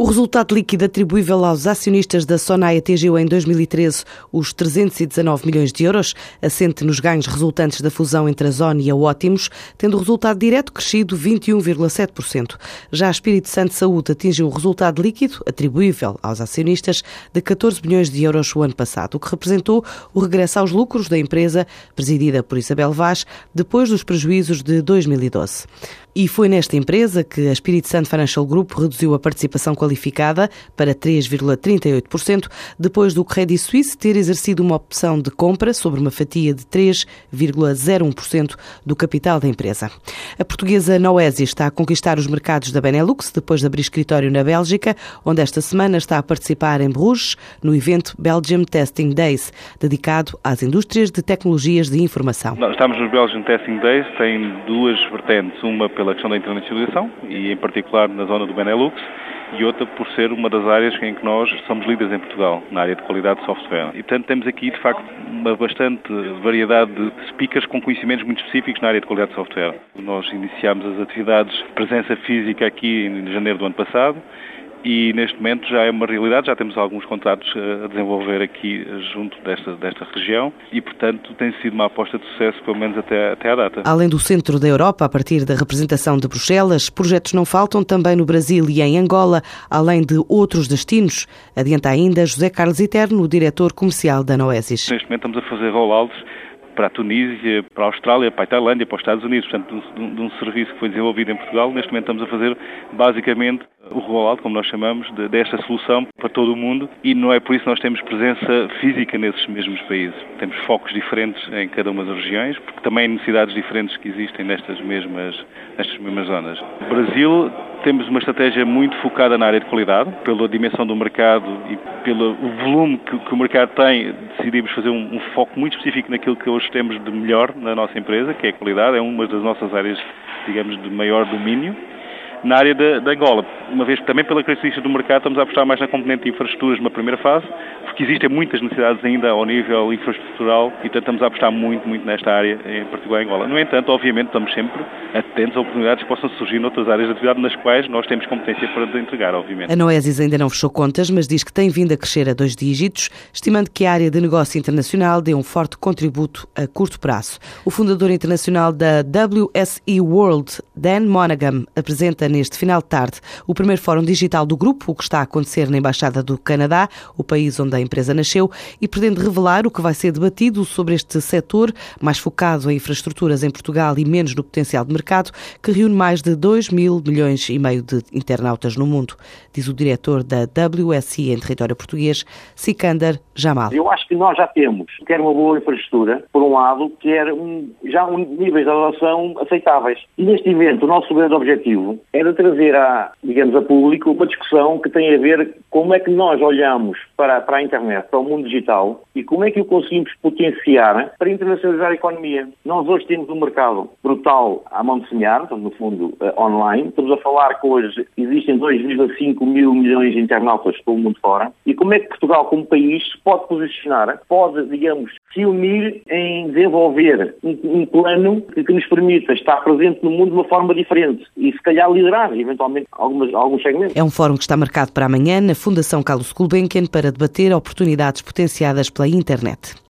O resultado líquido atribuível aos acionistas da Sonai atingiu em 2013 os 319 milhões de euros, assente nos ganhos resultantes da fusão entre a Zone e a Ótimos, tendo o resultado direto crescido 21,7%. Já a Espírito Santo Saúde atingiu um resultado líquido atribuível aos acionistas de 14 milhões de euros o ano passado, o que representou o regresso aos lucros da empresa, presidida por Isabel Vaz, depois dos prejuízos de 2012. E foi nesta empresa que a Espírito Santo Financial Group reduziu a participação qualificada para 3,38%, depois do Credit Suisse ter exercido uma opção de compra sobre uma fatia de 3,01% do capital da empresa. A portuguesa Noesi está a conquistar os mercados da Benelux depois de abrir escritório na Bélgica, onde esta semana está a participar em Bruges no evento Belgium Testing Days, dedicado às indústrias de tecnologias de informação. estamos nos Belgium Testing Days, tem duas vertentes, uma pela questão da internacionalização e, em particular, na zona do Benelux, e outra por ser uma das áreas em que nós somos líderes em Portugal, na área de qualidade de software. E, portanto, temos aqui, de facto, uma bastante variedade de speakers com conhecimentos muito específicos na área de qualidade de software. Nós iniciámos as atividades de presença física aqui em janeiro do ano passado e neste momento já é uma realidade, já temos alguns contratos eh, a desenvolver aqui eh, junto desta, desta região e, portanto, tem sido uma aposta de sucesso, pelo menos até, até à data. Além do centro da Europa, a partir da representação de Bruxelas, projetos não faltam também no Brasil e em Angola, além de outros destinos. Adianta ainda José Carlos Eterno, o diretor comercial da Noesis. Neste momento estamos a fazer rollouts para a Tunísia, para a Austrália, para a Tailândia, para os Estados Unidos, portanto, de um, de um serviço que foi desenvolvido em Portugal. Neste momento estamos a fazer basicamente o rollout, como nós chamamos, de, desta solução para todo o mundo e não é por isso que nós temos presença física nesses mesmos países. Temos focos diferentes em cada uma das regiões, porque também necessidades diferentes que existem nestas mesmas, nestas mesmas zonas. O Brasil temos uma estratégia muito focada na área de qualidade, pela dimensão do mercado e pelo volume que, que o mercado tem, decidimos fazer um, um, foco muito específico naquilo que hoje temos de melhor na nossa empresa, que é a qualidade, é uma das nossas áreas, digamos, de maior domínio na área da, Angola. Uma vez que também pela característica do mercado estamos a apostar mais na componente de infraestruturas numa primeira fase, porque existem muitas necessidades ainda ao nível infraestrutural e portanto estamos a apostar muito, muito nesta área, em particular em Angola. No entanto, obviamente, estamos sempre atentos a oportunidades que possam surgir noutras áreas de atividade nas quais nós temos competência para entregar, obviamente. A Noesis ainda não fechou contas, mas diz que tem vindo a crescer a dois dígitos, estimando que a área de negócio internacional dê um forte contributo a curto prazo. O fundador internacional da WSE World, Dan Monaghan, apresenta neste final de tarde o primeiro fórum digital do grupo, o que está a acontecer na Embaixada do Canadá, o país onde a empresa nasceu, e pretende revelar o que vai ser debatido sobre este setor, mais focado em infraestruturas em Portugal e menos no potencial de mercado, que reúne mais de 2 mil milhões e meio de internautas no mundo, diz o diretor da WSI em território português, Sikander Jamal. Eu acho que nós já temos, quer uma boa infraestrutura, por um lado, quer um, já um níveis de adoção aceitáveis. E neste evento, o nosso grande objetivo é era trazer a, digamos, a público uma discussão que tem a ver como é que nós olhamos para, para a internet, para o mundo digital e como é que o conseguimos potenciar para internacionalizar a economia. Nós hoje temos um mercado brutal à mão de semear, no fundo, uh, online. Estamos a falar que hoje existem 2,5 mil milhões de internautas pelo mundo fora. E como é que Portugal, como país, se pode posicionar, pode, digamos, se unir em desenvolver um, um plano que, que, nos permita estar presente no mundo de uma forma diferente e, se calhar, liderar, eventualmente, algumas, alguns segmentos. É um fórum que está marcado para amanhã na Fundação Carlos Gulbenkian para debater oportunidades potenciadas pela internet.